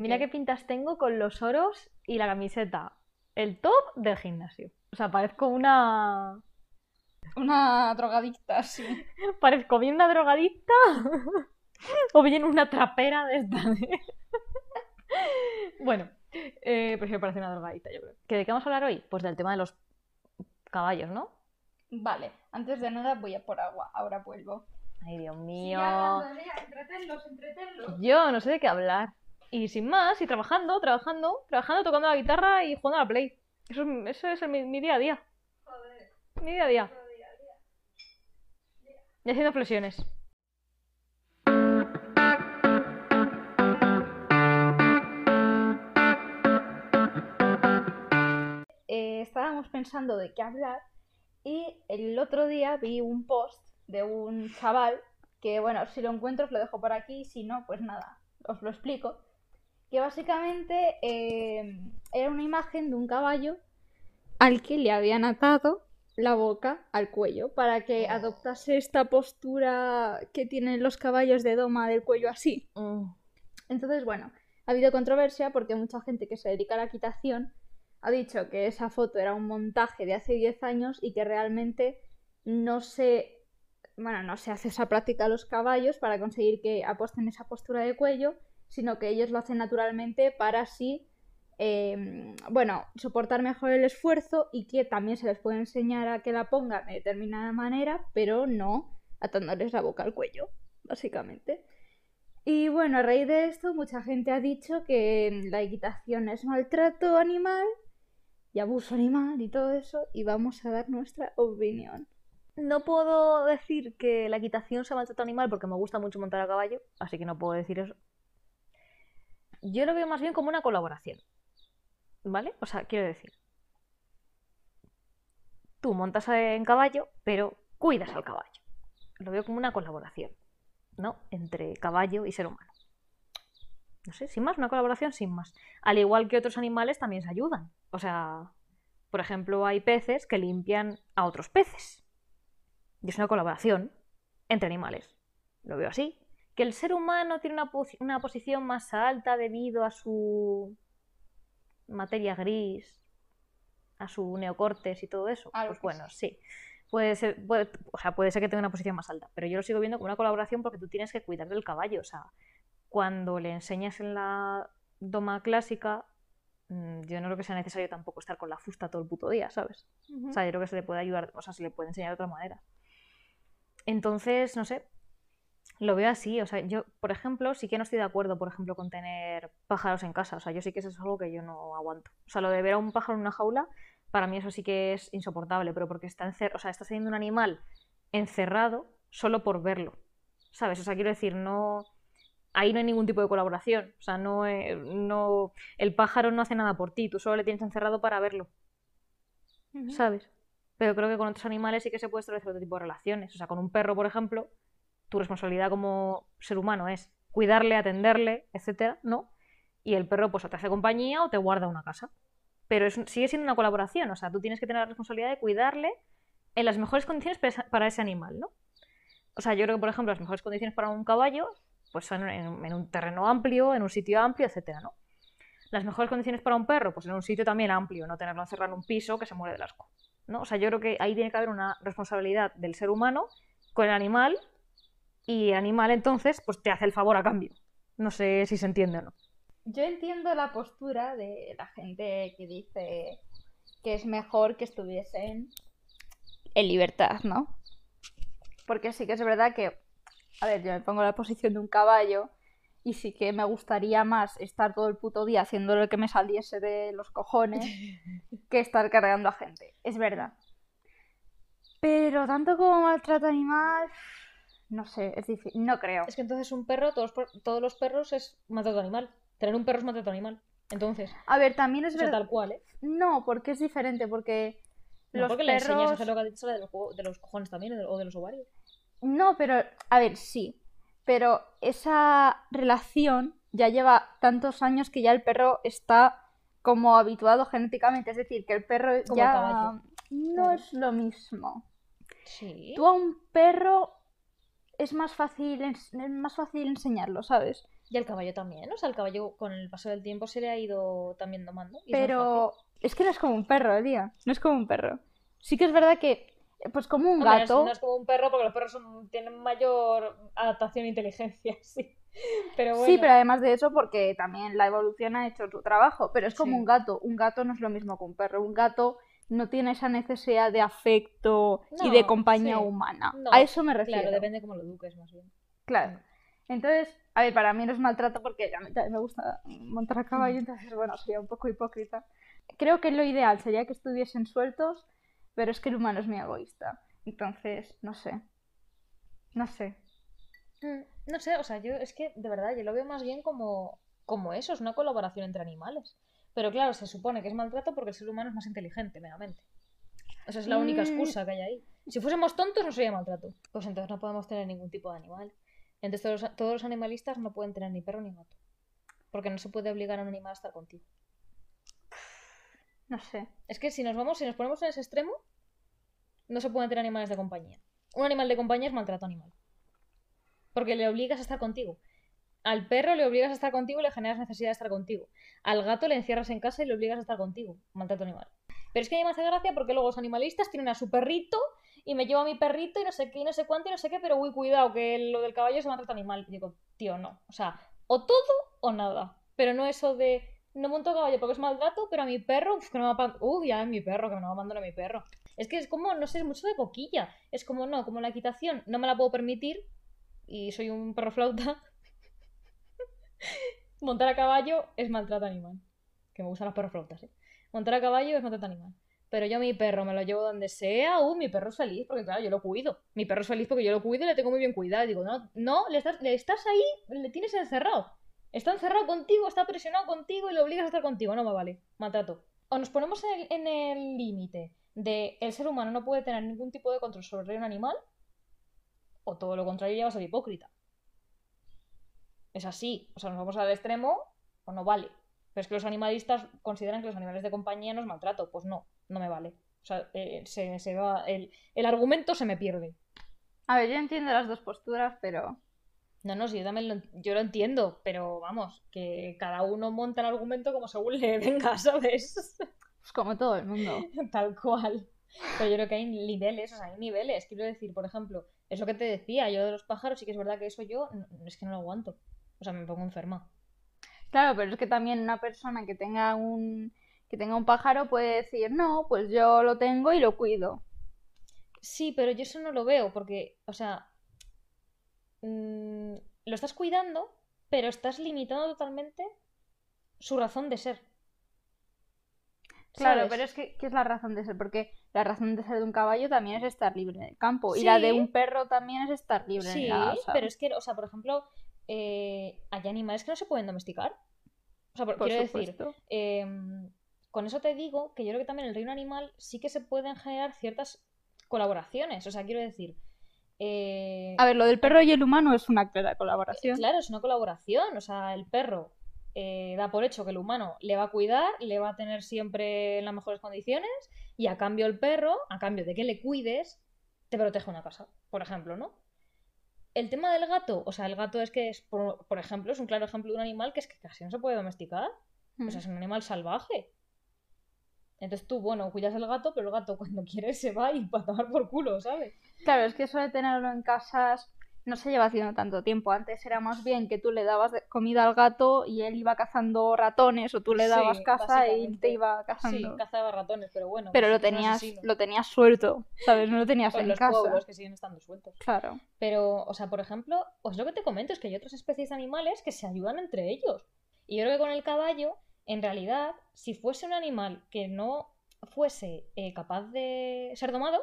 Mira que- qué pintas tengo con los oros y la camiseta. El top del gimnasio. O sea, parezco una. Una drogadicta, sí. Parezco bien una drogadicta. o bien una trapera de esta. bueno, eh, prefiero parecer una drogadicta, yo creo. ¿Que ¿De qué vamos a hablar hoy? Pues del tema de los caballos, ¿no? Vale, antes de nada voy a por agua, ahora vuelvo. Ay, Dios mío. entretenlos, entretenlos. Yo no sé de qué hablar. Y sin más, y trabajando, trabajando, trabajando, tocando la guitarra y jugando a la Play. Eso es, eso es el- mi, mi día a día. Joder, Mi día a día. Y haciendo flexiones. eh, estábamos pensando de qué hablar y el otro día vi un post de un chaval que, bueno, si lo encuentro os lo dejo por aquí, si no, pues nada, os lo explico. Que básicamente eh, era una imagen de un caballo al que le habían atado la boca al cuello para que adoptase esta postura que tienen los caballos de doma del cuello así. Entonces, bueno, ha habido controversia porque mucha gente que se dedica a la equitación ha dicho que esa foto era un montaje de hace 10 años y que realmente no se, bueno, no se hace esa práctica a los caballos para conseguir que aposten esa postura de cuello, sino que ellos lo hacen naturalmente para así, eh, bueno, soportar mejor el esfuerzo y que también se les puede enseñar a que la pongan de determinada manera, pero no atándoles la boca al cuello, básicamente. Y bueno, a raíz de esto, mucha gente ha dicho que la equitación es maltrato animal y abuso animal y todo eso, y vamos a dar nuestra opinión. No puedo decir que la equitación sea maltrato animal porque me gusta mucho montar a caballo, así que no puedo decir eso. Yo lo veo más bien como una colaboración. ¿Vale? O sea, quiero decir. Tú montas en caballo, pero cuidas al caballo. Lo veo como una colaboración, ¿no? Entre caballo y ser humano. No sé, sin más, una colaboración sin más. Al igual que otros animales también se ayudan. O sea, por ejemplo, hay peces que limpian a otros peces. Y es una colaboración entre animales. Lo veo así. Que el ser humano tiene una, una posición más alta debido a su materia gris, a su neocortes y todo eso. Algo pues bueno, sí. Puede ser, puede, o sea, puede ser que tenga una posición más alta, pero yo lo sigo viendo como una colaboración porque tú tienes que cuidar del caballo. O sea, cuando le enseñas en la doma clásica, mm, yo no creo que sea necesario tampoco estar con la fusta todo el puto día, ¿sabes? O sea, yo creo que se le puede ayudar, o sea, se le puede enseñar de otra manera. Entonces, no sé, lo veo así. O sea, yo, por ejemplo, sí que no estoy de acuerdo, por ejemplo, con tener pájaros en casa. O sea, yo sí que eso es algo que yo no aguanto. O sea, lo de ver a un pájaro en una jaula, para mí eso sí que es insoportable, pero porque está encer o sea, estás teniendo un animal encerrado solo por verlo. ¿Sabes? O sea, quiero decir, no. Ahí no hay ningún tipo de colaboración. O sea, no, eh, no. El pájaro no hace nada por ti, tú solo le tienes encerrado para verlo. ¿sabes? Pero creo que con otros animales sí que se puede establecer otro tipo de relaciones. O sea, con un perro, por ejemplo, tu responsabilidad como ser humano es cuidarle, atenderle, etcétera, ¿no? Y el perro, pues, o te hace compañía o te guarda una casa. Pero es, sigue siendo una colaboración. O sea, tú tienes que tener la responsabilidad de cuidarle en las mejores condiciones para ese animal, ¿no? O sea, yo creo que, por ejemplo, las mejores condiciones para un caballo, pues son en, en un terreno amplio, en un sitio amplio, etcétera, ¿no? Las mejores condiciones para un perro, pues en un sitio también amplio, no tenerlo encerrado en un piso que se muere del asco. ¿no? O sea, yo creo que ahí tiene que haber una responsabilidad del ser humano con el animal y el animal entonces pues te hace el favor a cambio. No sé si se entiende o no. Yo entiendo la postura de la gente que dice que es mejor que estuviesen en libertad, ¿no? Porque sí que es verdad que, a ver, yo me pongo en la posición de un caballo y sí que me gustaría más estar todo el puto día haciendo lo que me saliese de los cojones que estar cargando a gente. Es verdad. Pero tanto como maltrato animal, no sé, es difícil. No creo. Es que entonces un perro, todos, todos los perros es maltrato animal. Tener un perro es maltrato animal. Entonces, A ver, también es o sea, verdad. tal cual, ¿eh? No, porque es diferente, porque No, los porque le enseñas a perros... hacer lo que ha dicho de los, co- de los cojones también o de los ovarios. No, pero, a ver, sí. Pero esa relación ya lleva tantos años que ya el perro está como habituado genéticamente. Es decir, que el perro Como ya el no Claro. es lo mismo. Sí. Tú a un perro es más fácil, es más fácil enseñarlo, ¿sabes? Y el caballo también, o sea, el caballo con el paso del tiempo se le ha ido también domando. y Pero es que no es como un perro, tía. No es como un perro. Sí que es verdad que, pues como un. Hombre, gato. No es como un perro porque los perros son- tienen mayor adaptación e inteligencia, sí. Pero bueno. Sí, pero además de eso, porque también la evolución ha hecho su trabajo. Pero es como Sí. un gato. Un gato no es lo mismo que un perro. Un gato no tiene esa necesidad de afecto y de compañía sí. humana. No, A eso me refiero. Claro, depende cómo lo eduques más bien. Claro. Entonces, a ver, para mí no es maltrato porque a mí también me gusta montar a caballo, entonces, bueno, sería un poco hipócrita. Creo que lo ideal sería que estuviesen sueltos, pero es que el humano es muy egoísta. Entonces, no sé. No sé. Mm, No sé, o sea, yo es que de verdad yo lo veo más bien como, como eso, es una colaboración entre animales. Pero claro, se supone que es maltrato porque el ser humano es más inteligente, meramente. Esa es la única Mm. excusa que hay ahí. Si fuésemos tontos no sería maltrato. Pues entonces no podemos tener ningún tipo de animal. Entonces todos los, todos los animalistas no pueden tener ni perro ni gato. Porque no se puede obligar a un animal a estar contigo. No sé. Es que si nos vamos, si nos ponemos en ese extremo, no se pueden tener animales de compañía. Un animal de compañía es maltrato animal. Porque le obligas a estar contigo. Al perro le obligas a estar contigo y le generas necesidad de estar contigo. Al gato le encierras en casa y le obligas a estar contigo. Maltrato animal. Pero es que a mí me hace gracia porque luego los animalistas tienen a su perrito y me llevo a mi perrito y no sé qué y no sé cuánto y no sé qué, pero uy, cuidado, que lo del caballo es maltrato animal. Y digo, tío, no. O sea, o todo o nada. Pero no eso de no monto caballo porque es maltrato, pero a mi perro, uf, que no me va. Uy, ya es mi perro, que no me abandono a mi perro. Es que es como, no sé, es mucho de coquilla. Es como, no, como la equitación no me la puedo permitir y soy un perro flauta. Montar a caballo es maltrato animal. Que me gustan los perros flautas, ¿eh? Montar a caballo es maltrato animal. Pero yo mi perro me lo llevo donde sea, uh, mi perro es feliz, porque claro, yo lo cuido. Mi perro es feliz porque yo lo cuido y le tengo muy bien cuidado. Digo, no, no, le estás, le estás ahí, le tienes encerrado. Está encerrado contigo, está presionado contigo y lo obligas a estar contigo. No me vale, maltrato. O nos ponemos en el- límite de el ser humano no puede tener ningún tipo de control sobre un animal, o todo lo contrario, ya va a ser hipócrita. Es así. O sea, nos vamos al extremo o no vale. Pero es que los animalistas consideran que los animales de compañía no es maltrato. Pues no, no me vale. O sea, eh, se, se va, el, el argumento se me pierde. A ver, yo entiendo las dos posturas, pero No, no, sí, yo también lo, yo lo entiendo, pero vamos, que cada uno monta el argumento como según le venga, ¿sabes? pues como todo el mundo. Tal cual. Pero yo creo que hay niveles, o sea, hay niveles. Quiero decir, por ejemplo, es lo que te decía, yo de los pájaros, sí que es verdad que eso yo es que no lo aguanto. O sea, me pongo enferma. Claro, pero es que también una persona que tenga un que tenga un pájaro puede decir, no, pues yo lo tengo y lo cuido. Sí, pero yo eso no lo veo, porque, o sea, mm, lo estás cuidando, pero estás limitando totalmente su razón de ser. Claro, ¿Sabes? pero es que, ¿qué es la razón de ser? Porque la razón de ser de un caballo también es estar libre en el campo. Y la de Sí. un perro también es estar libre Sí, en la casa. pero es que, o sea, por ejemplo, eh, hay animales que no se pueden domesticar. O sea, por- Por quiero decir, em, con eso te digo que yo creo que también en el reino animal sí que se pueden generar ciertas colaboraciones. O sea, quiero decir, eh, A ver, lo del perro y el humano es una clara colaboración. claro, es una colaboración. O sea, el perro eh, da por hecho que el humano le va a cuidar, le va a tener siempre en las mejores condiciones y a cambio el perro, a cambio de que le cuides, te protege una casa, por ejemplo, ¿no? El tema del gato, o sea, el gato es que es, por, por ejemplo, es un claro ejemplo de un animal que es que casi no se puede domesticar. O sea, es un animal salvaje. Entonces tú, bueno, cuidas el gato, pero el gato cuando quiere se va y para tomar por culo, ¿sabes? Claro, es que eso de tenerlo en casas no se lleva haciendo tanto tiempo. Antes era más bien que tú le dabas comida al gato y él iba cazando ratones o tú le Sí, dabas caza y él te iba Sí, cazando. cazaba ratones, pero bueno. Pero pues lo tenías, lo tenías suelto, ¿sabes? No lo tenías en los casa. pueblos que siguen estando sueltos. Claro. Pero, o sea, por ejemplo, os lo que te comento es que hay otras especies de animales que se ayudan entre ellos. Y yo creo que con el caballo, en realidad, si fuese un animal que no fuese eh, capaz de ser domado,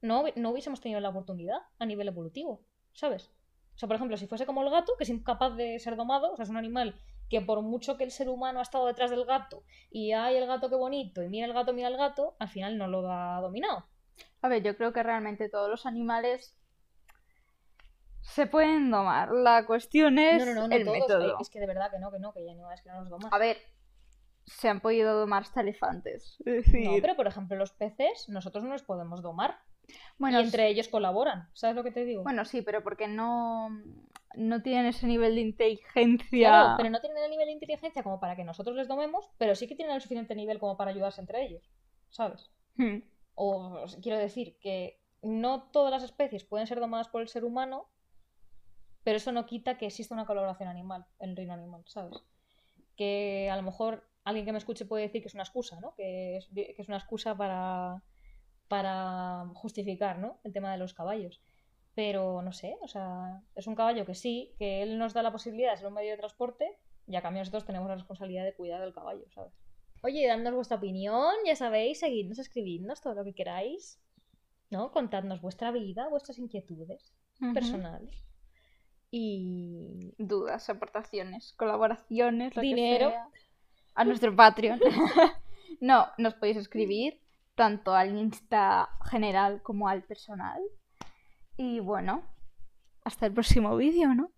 no, no hubiésemos tenido la oportunidad a nivel evolutivo, ¿sabes? O sea, por ejemplo, si fuese como el gato, que es incapaz de ser domado, o sea, es un animal que por mucho que el ser humano ha estado detrás del gato y ay, el gato qué bonito, y mira el gato, mira el gato, al final no lo ha dominado. A ver, yo creo que realmente todos los animales se pueden domar. La cuestión es No, no, no, no el todos. método. eh, Es que de verdad que no, que no, que hay animales que no los doman. A ver, se han podido domar hasta elefantes. Es decir, No, pero por ejemplo, los peces, nosotros no los podemos domar. Bueno, y entre ellos colaboran, ¿sabes lo que te digo? bueno, sí, pero porque no, no tienen ese nivel de inteligencia. Claro, pero no tienen el nivel de inteligencia como para que nosotros les domemos, pero sí que tienen el suficiente nivel como para ayudarse entre ellos, ¿sabes? Hmm. O quiero decir que no todas las especies pueden ser domadas por el ser humano, pero eso no quita que exista una colaboración animal, el reino animal, ¿sabes? Que a lo mejor alguien que me escuche puede decir que es una excusa, ¿no? Que es, que es una excusa para, para justificar, ¿no? El tema de los caballos. Pero no sé, o sea, es un caballo que sí, que él nos da la posibilidad de ser un medio de transporte y a cambio nosotros tenemos la responsabilidad de cuidar del caballo, ¿sabes? Oye, dándonos vuestra opinión, ya sabéis, seguidnos, escribidnos todo lo que queráis, ¿no? Contadnos vuestra vida, vuestras inquietudes personales. Y Dudas, aportaciones, colaboraciones, lo que Dinero. sea. A nuestro Patreon. no, nos podéis escribir tanto al Insta general como al personal. Y bueno, hasta el próximo vídeo, ¿no?